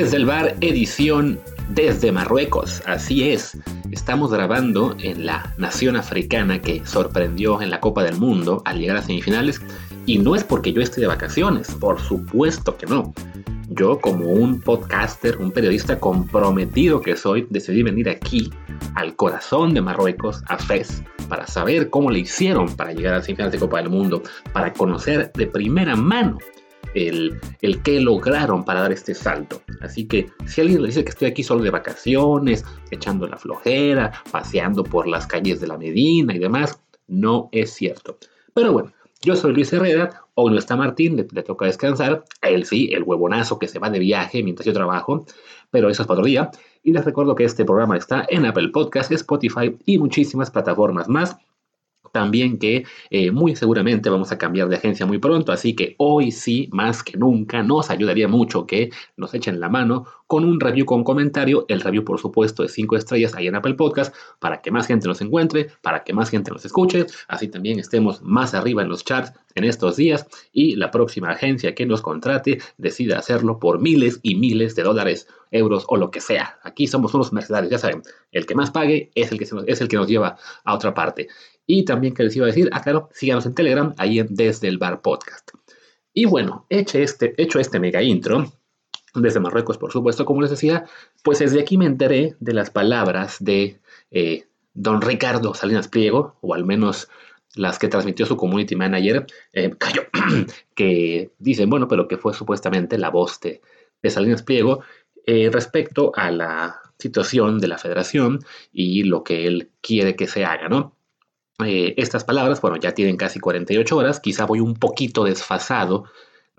desde el bar edición desde Marruecos. Así es, estamos grabando en la nación africana que sorprendió en la Copa del Mundo al llegar a semifinales y no es porque yo esté de vacaciones, por supuesto que no. Yo como un podcaster, un periodista comprometido que soy, decidí venir aquí al corazón de Marruecos, a Fez, para saber cómo le hicieron para llegar a semifinales de Copa del Mundo, para conocer de primera mano el, el que lograron para dar este salto. Así que si alguien le dice que estoy aquí solo de vacaciones, echando la flojera, paseando por las calles de la Medina y demás, no es cierto. Pero bueno, yo soy Luis Herrera, hoy no está Martín, le, le, toca descansar, a él sí, el huevonazo que se va de viaje mientras yo trabajo, pero eso es para otro día. Y les recuerdo que este programa está en Apple Podcast, Spotify y muchísimas plataformas más. También que eh, muy seguramente vamos a cambiar de agencia muy pronto, así que hoy sí, más que nunca, nos ayudaría mucho que nos echen la mano con un review con comentario. El review, por supuesto, de 5 estrellas ahí en Apple Podcast, para que más gente nos encuentre, para que más gente nos escuche, así también estemos más arriba en los charts en estos días y la próxima agencia que nos contrate decida hacerlo por miles y miles de dólares, euros o lo que sea. Aquí somos unos mercenarios, ya saben, el que más pague es el que, nos, es el que nos lleva a otra parte. Y también que les iba a decir, ah, claro, síganos en Telegram, ahí en Desde el Bar Podcast. Y bueno, hecho este, hecho este mega intro, desde Marruecos, por supuesto, como les decía, pues desde aquí me enteré de las palabras de eh, don Ricardo Salinas Pliego, o al menos las que transmitió su community manager, eh, Cayo, que dicen, bueno, pero que fue supuestamente la voz de, de Salinas Pliego eh, respecto a la situación de la federación y lo que él quiere que se haga, ¿no? Eh, estas palabras, bueno, ya tienen casi 48 horas, quizá voy un poquito desfasado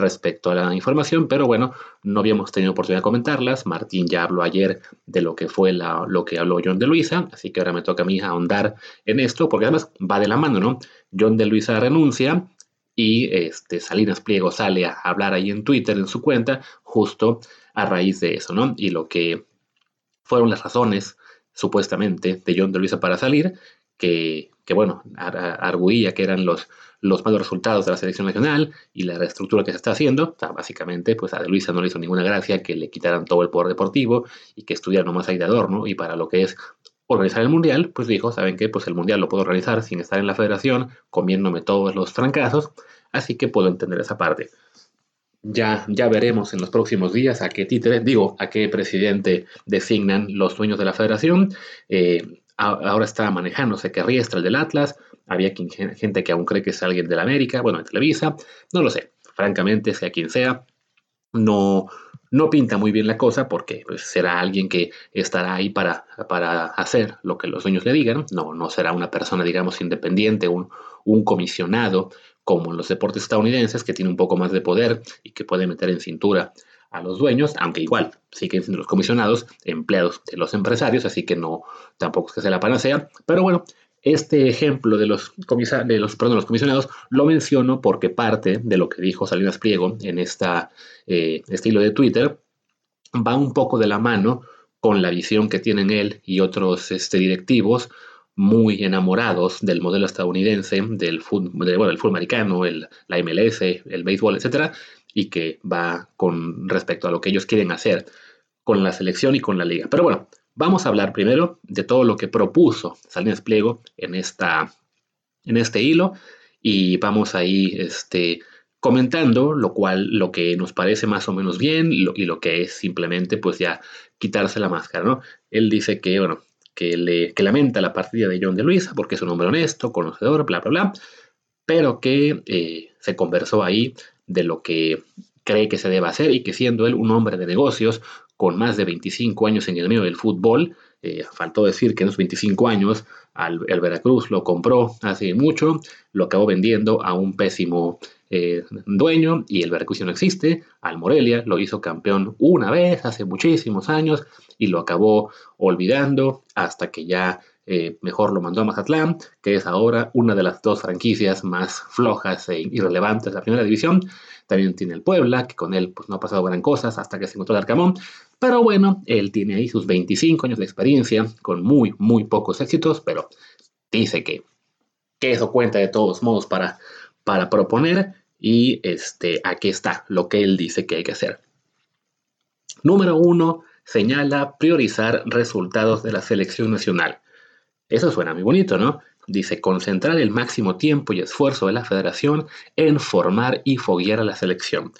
respecto a la información, pero bueno, no habíamos tenido oportunidad de comentarlas. Martín ya habló ayer de lo que fue lo que habló John de Luisa, así que ahora me toca a mí ahondar en esto, porque además va de la mano, ¿no? John de Luisa renuncia y este, Salinas Pliego sale a hablar ahí en Twitter, en su cuenta, justo a raíz de eso, ¿no? Y lo que fueron las razones, supuestamente, de John de Luisa para salir, que, bueno, arguía que eran los, los malos resultados de la selección nacional y la reestructura que se está haciendo. básicamente, pues a Luisa no le hizo ninguna gracia que le quitaran todo el poder deportivo y que estudiara nomás ahí de adorno y para lo que es organizar el mundial, pues dijo, ¿saben qué? Pues el mundial lo puedo organizar sin estar en la federación, comiéndome todos los trancazos, así que puedo entender esa parte. Ya, ya veremos en los próximos días a qué títere, digo, a qué presidente designan los dueños de la federación. Eh, ahora está manejándose que Riestra el del Atlas, había gente que aún cree que es alguien de la América, bueno, de Televisa, no lo sé, francamente, sea quien sea, no, no pinta muy bien la cosa porque pues, será alguien que estará ahí para, para hacer lo que los dueños le digan, no, no será una persona, digamos, independiente, un, un comisionado como en los deportes estadounidenses, que tiene un poco más de poder y que puede meter en cintura a los dueños, aunque igual siguen siendo los comisionados empleados de los empresarios, así que no, tampoco es que sea la panacea, pero bueno, este ejemplo de los, de los, perdón, los comisionados lo menciono porque parte de lo que dijo Salinas Pliego en esta eh, estilo de Twitter va un poco de la mano con la visión que tienen él y otros este, directivos muy enamorados del modelo estadounidense, del fútbol, bueno, el americano, el, la MLS, el béisbol, etcétera, y que va con respecto a lo que ellos quieren hacer con la selección y con la liga. Pero bueno, vamos a hablar primero de todo lo que propuso Salinas Pliego en, esta, en este hilo y vamos ahí este, comentando lo cual lo que nos parece más o menos bien y lo, que es simplemente pues ya quitarse la máscara, ¿no? Él dice que, bueno, que, le, que lamenta la partida de John de Luisa porque es un hombre honesto, conocedor, bla, bla, bla, pero que eh, se conversó ahí de lo que cree que se debe hacer y que siendo él un hombre de negocios con más de 25 años en el medio del fútbol, eh, faltó decir que en esos 25 años el Veracruz lo compró hace mucho, lo acabó vendiendo a un pésimo eh, dueño y el Veracruz no existe, al Morelia lo hizo campeón una vez hace muchísimos años y lo acabó olvidando hasta que ya eh, mejor lo mandó a Mazatlán, que es ahora una de las dos franquicias más flojas e irrelevantes de la primera división. También tiene el Puebla, que con él pues, no ha pasado gran cosas hasta que se encontró el Arcamón. Pero bueno, él tiene ahí sus 25 años de experiencia, con muy, muy pocos éxitos, pero dice que, que eso cuenta de todos modos para, para proponer. Y este, aquí está lo que él dice que hay que hacer. Número uno, señala priorizar resultados de la selección nacional. Eso suena muy bonito, ¿no? Dice concentrar el máximo tiempo y esfuerzo de la federación en formar y foguear a la selección.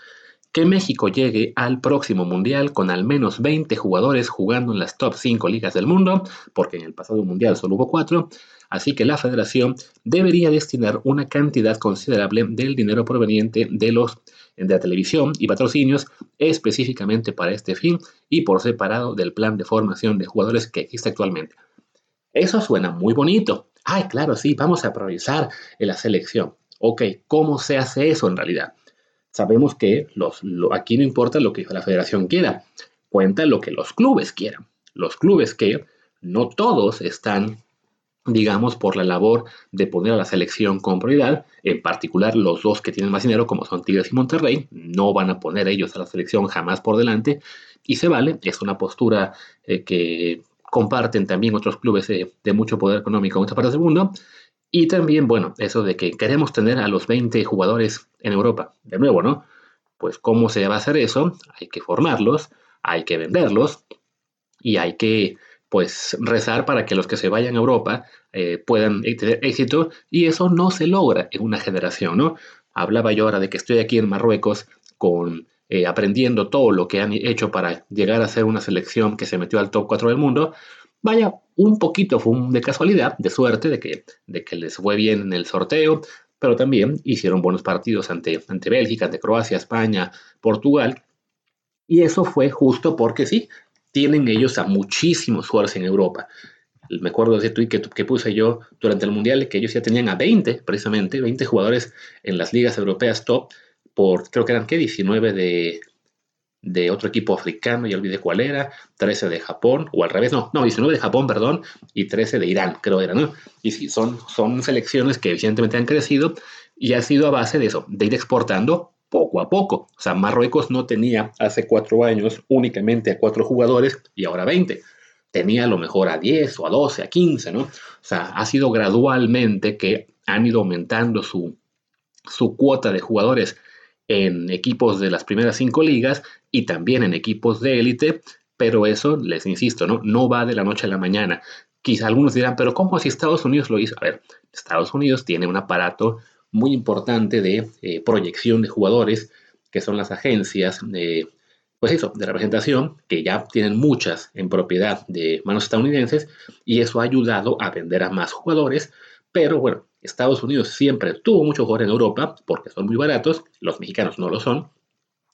Que México llegue al próximo mundial con al menos 20 jugadores jugando en las top 5 ligas del mundo, porque en el pasado mundial solo hubo 4, así que la federación debería destinar una cantidad considerable del dinero proveniente de los de la televisión y patrocinios específicamente para este fin y por separado del plan de formación de jugadores que existe actualmente. Eso suena muy bonito. Ay, claro, sí, vamos a priorizar en la selección. Ok, ¿cómo se hace eso en realidad? Sabemos que los, aquí no importa lo que la federación quiera, cuenta lo que los clubes quieran. Los clubes que no todos están digamos, por la labor de poner a la selección con prioridad, en particular los dos que tienen más dinero, como son Tigres y Monterrey, no van a poner ellos a la selección jamás por delante, y se vale, es una postura eh, que comparten también otros clubes de, mucho poder económico en otras partes del mundo, y también, bueno, eso de que queremos tener a los 20 jugadores en Europa, de nuevo, ¿no? Pues cómo se va a hacer eso, hay que formarlos, hay que venderlos, y hay que pues rezar para que los que se vayan a Europa eh, puedan tener éxito y eso no se logra en una generación, ¿no? Hablaba yo ahora de que estoy aquí en Marruecos con eh, aprendiendo todo lo que han hecho para llegar a ser una selección que se metió al top 4 del mundo. Vaya, un poquito fue de casualidad, de suerte, de que, de que les fue bien en el sorteo, pero también hicieron buenos partidos ante, ante Bélgica, ante Croacia, España, Portugal. Y eso fue justo porque sí, tienen ellos a muchísimos jugadores en Europa. Me acuerdo de ese tweet que, puse yo durante el Mundial, que ellos ya tenían a 20, precisamente, 20 jugadores en las ligas europeas top, por creo que eran, ¿qué? 19 de, de otro equipo africano, ya olvidé cuál era, 13 de Japón, o al revés, no, no, 19 de Japón, perdón, y 13 de Irán, creo era, ¿no? Y sí, son, son selecciones que evidentemente han crecido y ha sido a base de eso, de ir exportando poco a poco. O sea, Marruecos no tenía hace cuatro años únicamente a cuatro jugadores y ahora 20. Tenía a lo mejor a 10 o a 12, a 15, ¿no? O sea, ha sido gradualmente que han ido aumentando su, su cuota de jugadores en equipos de las primeras cinco ligas y también en equipos de élite, pero eso, les insisto, ¿no? no va de la noche a la mañana. Quizá algunos dirán, pero ¿cómo si Estados Unidos lo hizo? A ver, Estados Unidos tiene un aparato muy importante de eh, proyección de jugadores, que son las agencias pues eso, de representación, que ya tienen muchas en propiedad de manos estadounidenses, y eso ha ayudado a vender a más jugadores, pero bueno, Estados Unidos siempre tuvo mucho jugadores en Europa, porque son muy baratos, los mexicanos no lo son,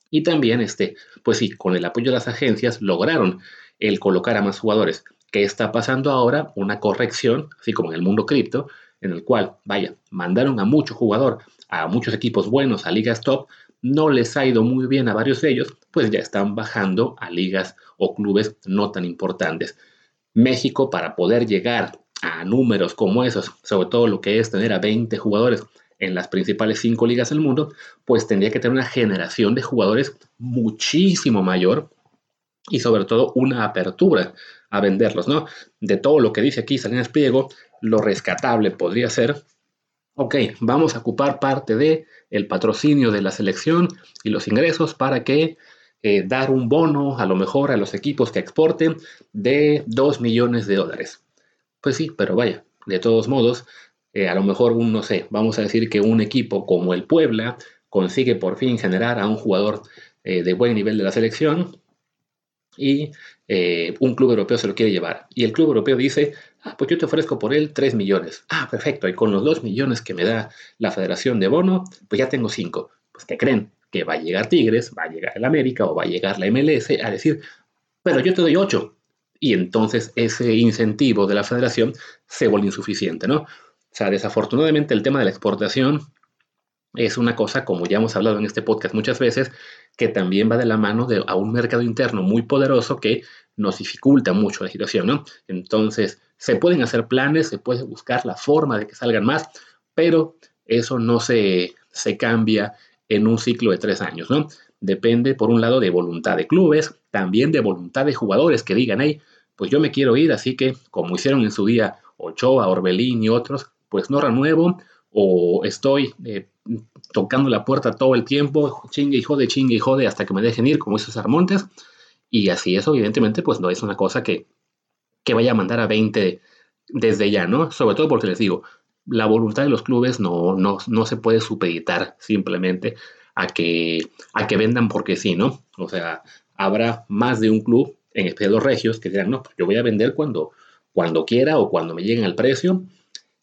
y también, este, pues sí, con el apoyo de las agencias lograron el colocar a más jugadores. ¿Qué está pasando ahora? Una corrección, así como en el mundo cripto, en el cual, vaya, mandaron a mucho jugador, a muchos equipos buenos, a ligas top, no les ha ido muy bien a varios de ellos, pues ya están bajando a ligas o clubes no tan importantes. México, para poder llegar a números como esos, sobre todo lo que es tener a 20 jugadores en las principales cinco ligas del mundo, pues tendría que tener una generación de jugadores muchísimo mayor y sobre todo una apertura a venderlos, ¿no? De todo lo que dice aquí Salinas Pliego, lo rescatable podría ser, ok, vamos a ocupar parte de el patrocinio de la selección y los ingresos para que eh, dar un bono a lo mejor a los equipos que exporten de 2 millones de dólares. Pues sí, pero vaya, de todos modos, eh, a lo mejor un, no sé, vamos a decir que un equipo como el Puebla consigue por fin generar a un jugador eh, de buen nivel de la selección y eh, un club europeo se lo quiere llevar. Y el club europeo dice, ah, pues yo te ofrezco por él 3 millones. Ah, perfecto. Y con los 2 millones que me da la Federación de Bono, pues ya tengo 5. Pues ¿qué creen? Que va a llegar Tigres, va a llegar el América o va a llegar la MLS a decir, pero yo te doy 8. Y entonces ese incentivo de la federación se vuelve insuficiente, ¿no? O sea, desafortunadamente el tema de la exportación es una cosa, como ya hemos hablado en este podcast muchas veces, que también va de la mano de a un mercado interno muy poderoso que nos dificulta mucho la situación, ¿no? Entonces, se pueden hacer planes, se puede buscar la forma de que salgan más, pero eso no se, se cambia en un ciclo de tres años, ¿no? Depende, por un lado, de voluntad de clubes, también de voluntad de jugadores que digan, hey, pues yo me quiero ir, así que, como hicieron en su día Ochoa, Orbelín y otros, pues no renuevo o estoy eh, tocando la puerta todo el tiempo, chingue y jode, chingue y jode hasta que me dejen ir, como hizo Sarmontes, Y así eso, evidentemente, pues no es una cosa que, que vaya a mandar a 20 desde ya, ¿no? Sobre todo porque les digo, la voluntad de los clubes no, no, no se puede supeditar simplemente a que, a que vendan porque sí, ¿no? O sea, habrá más de un club, en especial los regios, que dirán, no, pues yo voy a vender cuando, cuando quiera o cuando me lleguen al precio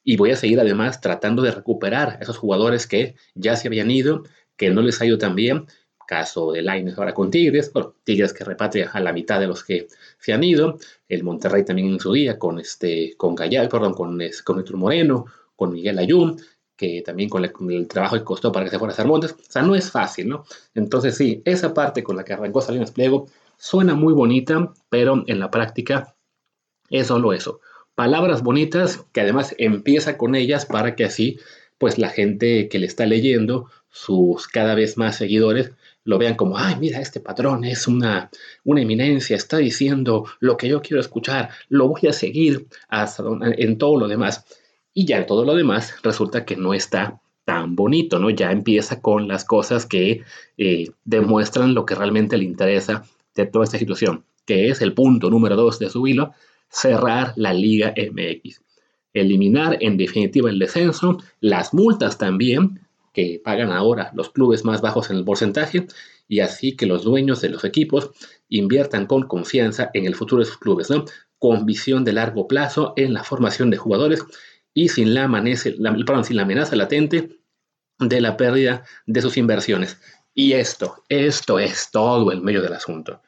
y voy a seguir además tratando de recuperar esos jugadores que ya se habían ido, que no les ha ido tan bien. Caso de Laines ahora con Tigres, bueno, Tigres que repatria a la mitad de los que se han ido, el Monterrey también en su día con este, con Gallar, perdón, con, con Héctor Moreno, con Miguel Ayun, que también con, el trabajo que costó para que se fuera a Cervantes. O sea, no es fácil, ¿no? Entonces, sí, esa parte con la que arrancó Salinas Pliego suena muy bonita, pero en la práctica es solo eso. Palabras bonitas que además empieza con ellas para que así, pues la gente que le está leyendo, sus cada vez más seguidores, lo vean como, ay, mira, este patrón es una, una eminencia, está diciendo lo que yo quiero escuchar, lo voy a seguir hasta en todo lo demás. Y ya todo lo demás resulta que no está tan bonito, ¿no? Ya empieza con las cosas que eh, demuestran lo que realmente le interesa de toda esta situación, que es el punto número dos de su hilo, cerrar la Liga MX. Eliminar en definitiva el descenso, las multas también, que pagan ahora los clubes más bajos en el porcentaje, y así que los dueños de los equipos inviertan con confianza en el futuro de sus clubes, ¿no? Con visión de largo plazo en la formación de jugadores y sin la, sin la amenaza latente de la pérdida de sus inversiones. Y esto, esto es todo el medio del asunto.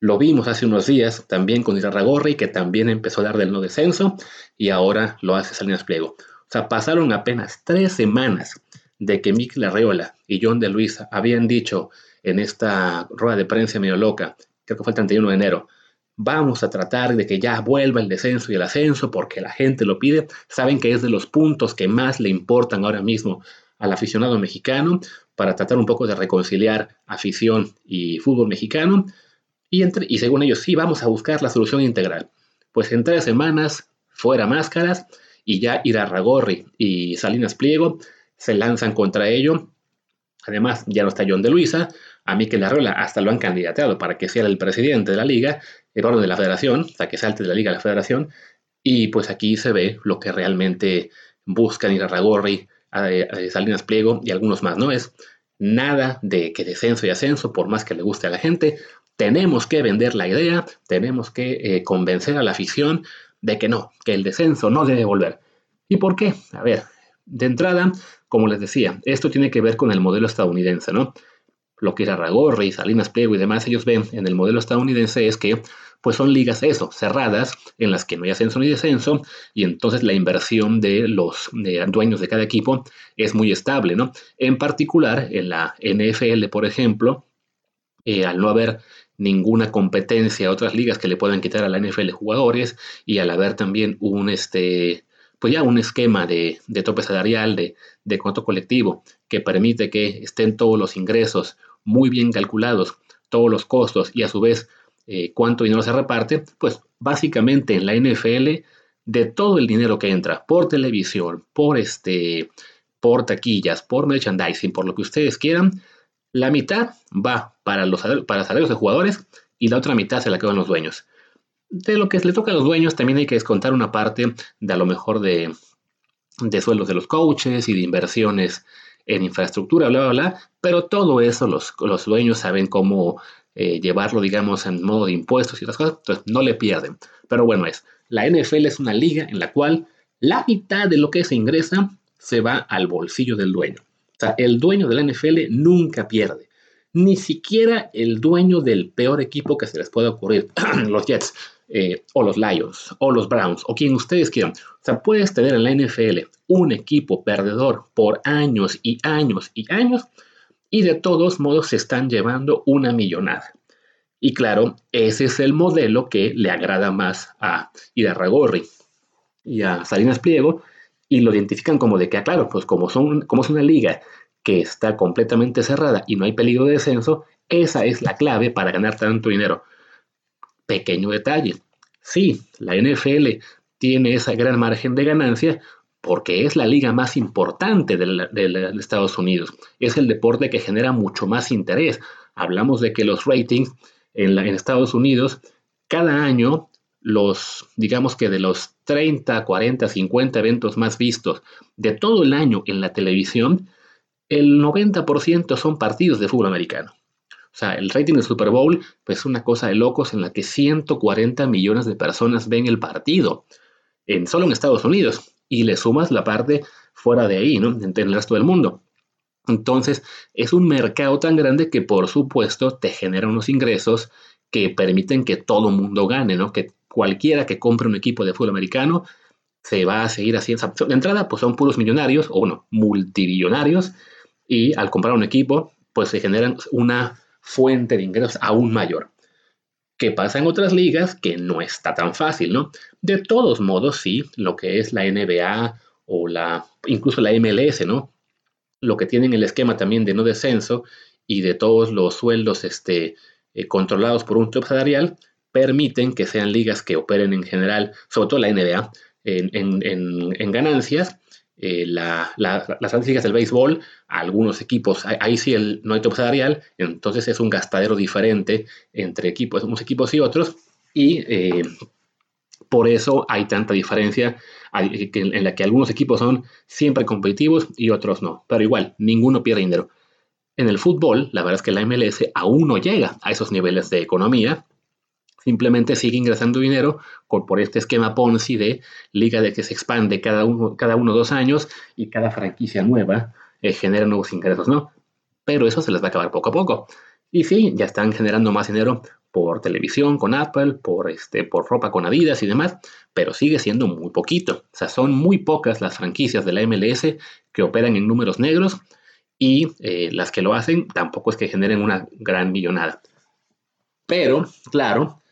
Lo vimos hace unos días también con Irarragorri, que también empezó a dar del no descenso y ahora lo hace Salinas Pliego. O sea, pasaron apenas tres semanas de que Mikel Arreola y John de Luisa habían dicho en esta rueda de prensa medio loca, creo que fue el 31 de enero, vamos a tratar de que ya vuelva el descenso y el ascenso porque la gente lo pide. Saben que es de los puntos que más le importan ahora mismo al aficionado mexicano para tratar un poco de reconciliar afición y fútbol mexicano. Y, entre, y según ellos, sí, vamos a buscar la solución integral. Pues en tres semanas, fuera máscaras, y ya Irarragorri y Salinas Pliego se lanzan contra ello. Además, ya no está John de Luisa, a Mikel Arreola hasta lo han candidateado para que sea el presidente de la liga, el orden de la federación, o que salte de la liga a la federación, y pues aquí se ve lo que realmente buscan Irarragorri, Salinas Pliego y algunos más, ¿no? Es nada de que descenso y ascenso, por más que le guste a la gente, tenemos que vender la idea, tenemos que eh, convencer a la afición de que no, que el descenso no debe volver. ¿Y por qué? A ver, de entrada, como les decía, esto tiene que ver con el modelo estadounidense, ¿no? Lo que era Ragorri, Salinas Pliego y demás, ellos ven en el modelo estadounidense es que pues son ligas eso, cerradas, en las que no hay ascenso ni descenso, y entonces la inversión de los dueños de cada equipo es muy estable, ¿no? En particular, en la NFL, por ejemplo, eh, al no haber ninguna competencia a otras ligas que le puedan quitar a la NFL jugadores, y al haber también un, este, pues ya un esquema de, tope salarial, de, de contrato colectivo, que permite que estén todos los ingresos muy bien calculados todos los costos y a su vez eh, cuánto dinero se reparte, pues básicamente en la NFL de todo el dinero que entra por televisión, por este, por taquillas, por merchandising, por lo que ustedes quieran, la mitad va para los para salarios de jugadores y la otra mitad se la quedan los dueños. De lo que le toca a los dueños también hay que descontar una parte de a lo mejor de, de sueldos de los coaches y de inversiones en infraestructura, bla, bla, bla, pero todo eso los, los dueños saben cómo eh, llevarlo, digamos, en modo de impuestos y otras cosas, entonces no le pierden. Pero bueno, es, la NFL es una liga en la cual la mitad de lo que se ingresa se va al bolsillo del dueño. O sea, el dueño de la NFL nunca pierde. Ni siquiera el dueño del peor equipo que se les pueda ocurrir, los Jets, eh, o los Lions, o los Browns, o quien ustedes quieran. O sea, puedes tener en la NFL un equipo perdedor por años y años y años, y de todos modos se están llevando una millonada. Y claro, ese es el modelo que le agrada más a Irarragorri y a Salinas Pliego, y lo identifican como de que, ah, claro, pues como, son, como es una liga que está completamente cerrada y no hay peligro de descenso, esa es la clave para ganar tanto dinero. Pequeño detalle. Sí, la NFL tiene esa gran margen de ganancia porque es la liga más importante de, Estados Unidos. Es el deporte que genera mucho más interés. Hablamos de que los ratings en, Estados Unidos, cada año los, digamos que de los 30, 40, 50 eventos más vistos de todo el año en la televisión, el 90% son partidos de fútbol americano. O sea, el rating del Super Bowl pues, es una cosa de locos en la que 140 millones de personas ven el partido, en, solo en Estados Unidos, y le sumas la parte fuera de ahí, ¿no? En el resto del mundo. Entonces, es un mercado tan grande que, por supuesto, te genera unos ingresos que permiten que todo el mundo gane, ¿no? Que cualquiera que compre un equipo de fútbol americano se va a seguir haciendo. De entrada, pues son puros millonarios, o bueno, multimillonarios, y al comprar un equipo, pues se generan una fuente de ingresos aún mayor. ¿Qué pasa en otras ligas? Que no está tan fácil, ¿no? De todos modos, sí, lo que es la NBA o la, incluso la MLS, ¿no? Lo que tienen el esquema también de no descenso y de todos los sueldos este, eh, controlados por un top salarial, permiten que sean ligas que operen en general, sobre todo la NBA, en, ganancias. Eh, las ligas del béisbol, algunos equipos, ahí sí no hay top salarial, entonces es un gastadero diferente entre equipos, unos equipos y otros, y eh, por eso hay tanta diferencia en la que algunos equipos son siempre competitivos y otros no, pero igual, ninguno pierde dinero. En el fútbol, la verdad es que la MLS aún no llega a esos niveles de economía, simplemente sigue ingresando dinero por, este esquema Ponzi de liga de que se expande cada uno, cada uno dos años y cada franquicia nueva eh, genera nuevos ingresos, ¿no? Pero eso se les va a acabar poco a poco. Y sí, ya están generando más dinero por televisión con Apple, por, este, por ropa con Adidas y demás, pero sigue siendo muy poquito. O sea, son muy pocas las franquicias de la MLS que operan en números negros y eh, las que lo hacen tampoco es que generen una gran millonada. Pero, claro,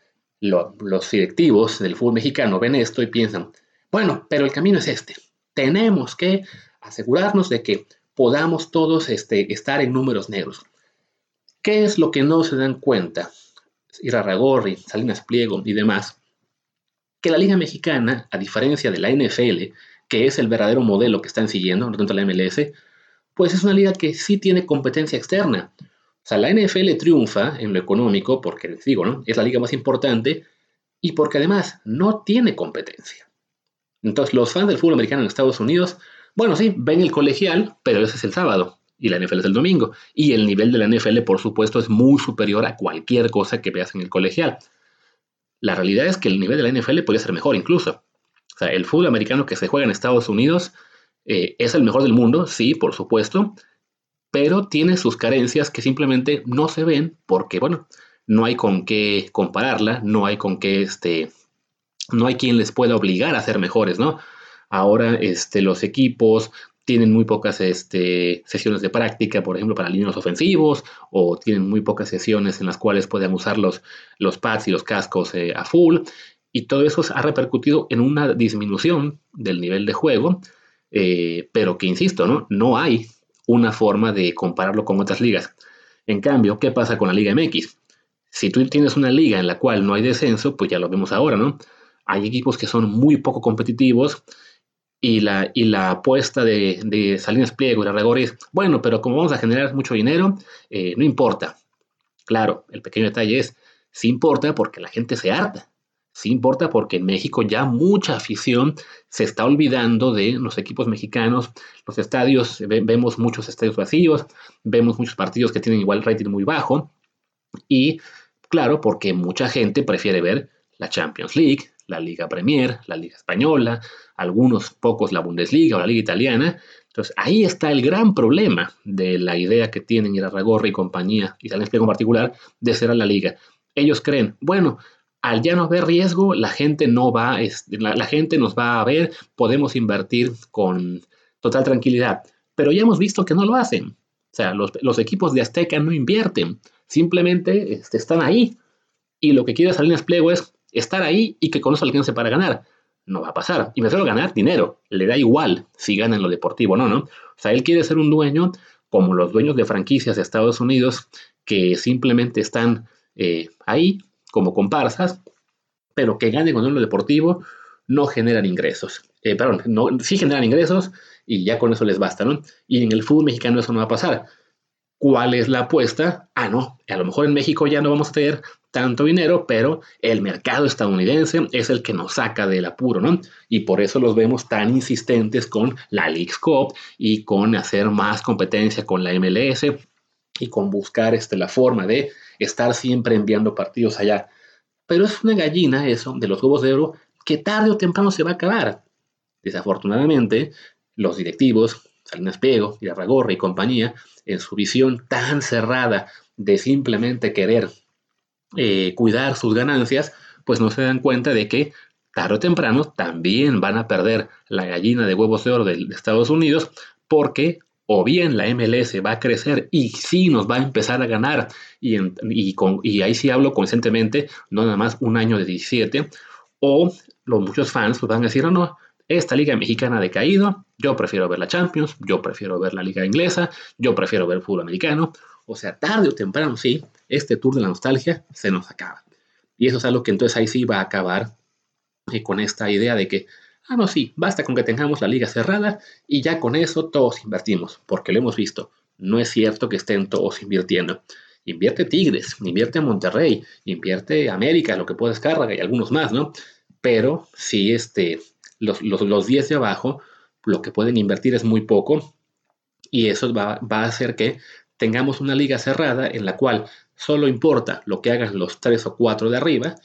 los directivos del fútbol mexicano ven esto y piensan, bueno, pero el camino es este. Tenemos que asegurarnos de que podamos todos este, estar en números negros. ¿Qué es lo que no se dan cuenta? Irarragorri, Salinas Pliego y demás. Que la Liga Mexicana, a diferencia de la NFL, que es el verdadero modelo que están siguiendo, no tanto la MLS, pues es una liga que sí tiene competencia externa. Sea, la NFL triunfa en lo económico porque, les digo, ¿no? Es la liga más importante y porque además no tiene competencia. Entonces, los fans del fútbol americano en Estados Unidos, bueno, sí, ven el colegial, pero ese es el sábado y la NFL es el domingo. Y el nivel de la NFL, por supuesto, es muy superior a cualquier cosa que veas en el colegial. La realidad es que el nivel de la NFL podría ser mejor incluso. O sea, el fútbol americano que se juega en Estados Unidos eh, es el mejor del mundo, sí, por supuesto, pero tiene sus carencias que simplemente no se ven porque, bueno, no hay con qué compararla, no hay con qué, este, no hay quien les pueda obligar a ser mejores, ¿no? Ahora, este, los equipos tienen muy pocas este, sesiones de práctica, por ejemplo, para líneas ofensivos, o tienen muy pocas sesiones en las cuales puedan usar los, los pads y los cascos eh, a full, y todo eso ha repercutido en una disminución del nivel de juego, eh, pero que, insisto, ¿no? no hay una forma de compararlo con otras ligas. En cambio, ¿qué pasa con la Liga MX? Si tú tienes una liga en la cual no hay descenso, pues ya lo vemos ahora, ¿no? Hay equipos que son muy poco competitivos y la, y la apuesta de, Salinas Pliego y Arregori es, bueno, pero como vamos a generar mucho dinero, eh, no importa. Claro, el pequeño detalle es, sí importa porque la gente se harta. Sí importa porque en México ya mucha afición se está olvidando de los equipos mexicanos, los estadios, vemos muchos estadios vacíos, vemos muchos partidos que tienen igual rating muy bajo y claro, porque mucha gente prefiere ver la Champions League, la Liga Premier, la Liga Española, algunos pocos la Bundesliga o la Liga Italiana. Entonces ahí está el gran problema de la idea que tienen Irarragorri y compañía, y San en particular, de ser a la liga. Ellos creen, bueno, al ya no haber riesgo, la gente no va, la, gente nos va a ver, podemos invertir con total tranquilidad. Pero ya hemos visto que no lo hacen. O sea, los, equipos de Azteca no invierten, simplemente este, están ahí. Y lo que quiere Salinas Pliego es estar ahí y que con eso alcance para ganar. No va a pasar. Y me suelo ganar dinero. Le da igual si gana en lo deportivo o no, ¿no? O sea, él quiere ser un dueño como los dueños de franquicias de Estados Unidos que simplemente están eh, ahí como comparsas, pero que ganen con lo deportivo no generan ingresos. Eh, perdón, no, sí generan ingresos y ya con eso les basta, ¿no? Y en el fútbol mexicano eso no va a pasar. ¿Cuál es la apuesta? Ah, no, a lo mejor en México ya no vamos a tener tanto dinero, pero el mercado estadounidense es el que nos saca del apuro, ¿no? Y por eso los vemos tan insistentes con la League Cup y con hacer más competencia con la MLS y con buscar este, la forma de estar siempre enviando partidos allá. Pero es una gallina eso de los huevos de oro que tarde o temprano se va a acabar. Desafortunadamente, los directivos, Salinas Pliego, Irarragorra y compañía, en su visión tan cerrada de simplemente querer eh, cuidar sus ganancias, pues no se dan cuenta de que tarde o temprano también van a perder la gallina de huevos de oro de, Estados Unidos porque o bien la MLS va a crecer y sí nos va a empezar a ganar, y, y, ahí sí hablo conscientemente, no nada más un año de 17, o los muchos fans pues van a decir, no, no, esta liga mexicana ha decaído, yo prefiero ver la Champions, yo prefiero ver la liga inglesa, yo prefiero ver el fútbol americano, o sea, tarde o temprano sí, este tour de la nostalgia se nos acaba. Y eso es algo que entonces ahí sí va a acabar eh, con esta idea de que, ah, no, sí, basta con que tengamos la liga cerrada y ya con eso todos invertimos, porque lo hemos visto. No es cierto que estén todos invirtiendo. Invierte Tigres, invierte Monterrey, invierte América, lo que puede descargar y algunos más, ¿no? Pero si este, los, los, 10 de abajo, lo que pueden invertir es muy poco y eso va, va a hacer que tengamos una liga cerrada en la cual solo importa lo que hagan los tres o cuatro de arriba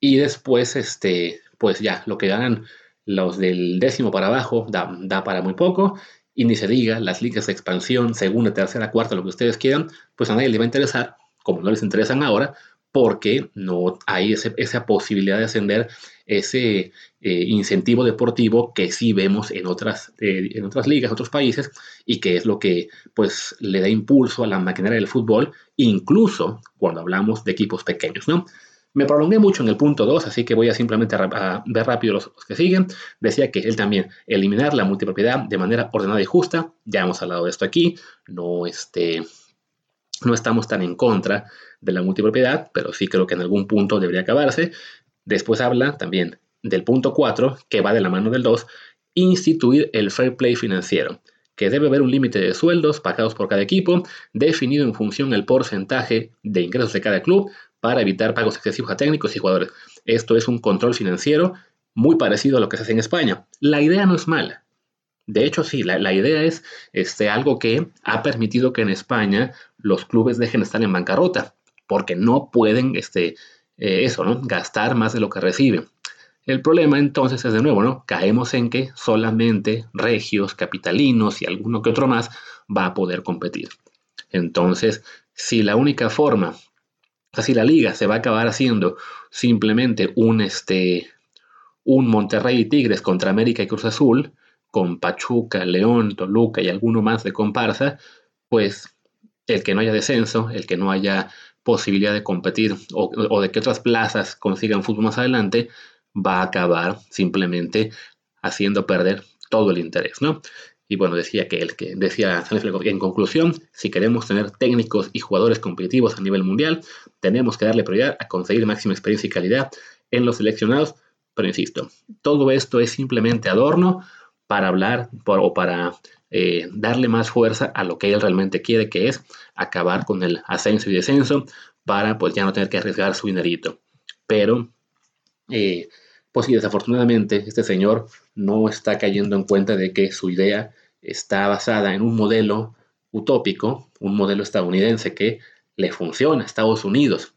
y después, este, pues ya, lo que hagan los del décimo para abajo da, para muy poco y ni se diga las ligas de expansión, segunda, tercera, cuarta, lo que ustedes quieran, pues a nadie le va a interesar, como no les interesan ahora, porque no hay esa posibilidad de ascender ese eh, incentivo deportivo que sí vemos en otras, eh, en otras ligas, otros países, y que es lo que pues le da impulso a la maquinaria del fútbol, incluso cuando hablamos de equipos pequeños, ¿no? Me prolongué mucho en el punto 2, así que voy a simplemente ver rápido los, que siguen. Decía que él también, eliminar la multipropiedad de manera ordenada y justa, ya hemos hablado de esto aquí, no, este, no estamos tan en contra de la multipropiedad, pero sí creo que en algún punto debería acabarse. Después habla también del punto 4, que va de la mano del 2, instituir el fair play financiero, que debe haber un límite de sueldos pagados por cada equipo, definido en función del porcentaje de ingresos de cada club, para evitar pagos excesivos a técnicos y jugadores. Esto es un control financiero muy parecido a lo que se hace en España. La idea no es mala. De hecho, sí, la, idea es este, algo que ha permitido que en España los clubes dejen de estar en bancarrota, porque no pueden este, eh, eso. Gastar más de lo que recibe. El problema entonces es de nuevo, ¿no? Caemos en que solamente regios, capitalinos y alguno que otro más va a poder competir. Entonces, si la única forma, sea, si la liga se va a acabar haciendo simplemente un, este, un Monterrey y Tigres contra América y Cruz Azul, con Pachuca, León, Toluca y alguno más de comparsa, pues el que no haya descenso, el que no haya posibilidad de competir o, de que otras plazas consigan fútbol más adelante, va a acabar simplemente haciendo perder todo el interés, ¿no? Y bueno, decía que el que decía en conclusión, si queremos tener técnicos y jugadores competitivos a nivel mundial, tenemos que darle prioridad a conseguir máxima experiencia y calidad en los seleccionados. Pero insisto, todo esto es simplemente adorno para hablar o para eh, darle más fuerza a lo que él realmente quiere, que es acabar con el ascenso y descenso para pues ya no tener que arriesgar su dinerito. Pero, eh, pues sí, desafortunadamente este señor no está cayendo en cuenta de que su idea está basada en un modelo utópico, un modelo estadounidense que le funciona a Estados Unidos,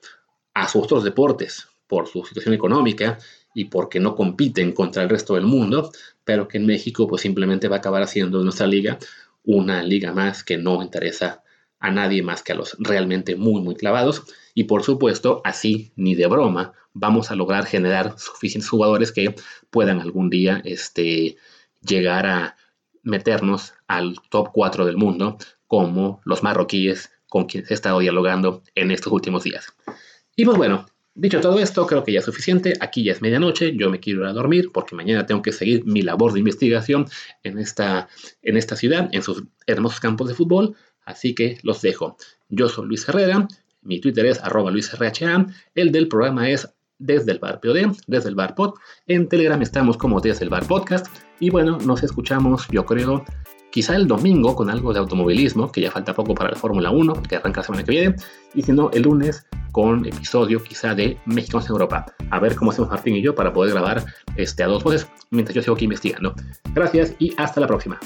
a sus otros deportes, por su situación económica y porque no compiten contra el resto del mundo, pero que en México pues simplemente va a acabar haciendo nuestra liga una liga más que no interesa a nadie más que a los realmente muy muy clavados y por supuesto así ni de broma vamos a lograr generar suficientes jugadores que puedan algún día este, llegar a meternos al top 4 del mundo como los marroquíes con quienes he estado dialogando en estos últimos días. Y pues bueno, Dicho todo esto, creo que ya es suficiente. Aquí ya es medianoche, yo me quiero ir a dormir porque mañana tengo que seguir mi labor de investigación en esta, en esta ciudad, en sus hermosos campos de fútbol. Así que los dejo. Yo soy Luis Herrera, mi Twitter es arroba luisrha, el del programa es desde el bar POD, desde el bar pod. En Telegram estamos como desde el bar podcast. Y bueno, nos escuchamos, yo creo, Quizá el domingo con algo de automovilismo, que ya falta poco para la Fórmula 1, que arranca la semana que viene. Y si no, el lunes con episodio quizá de Mexicanos en Europa. A ver cómo hacemos Martín y yo para poder grabar este, a dos voces mientras yo sigo aquí investigando. Gracias y hasta la próxima.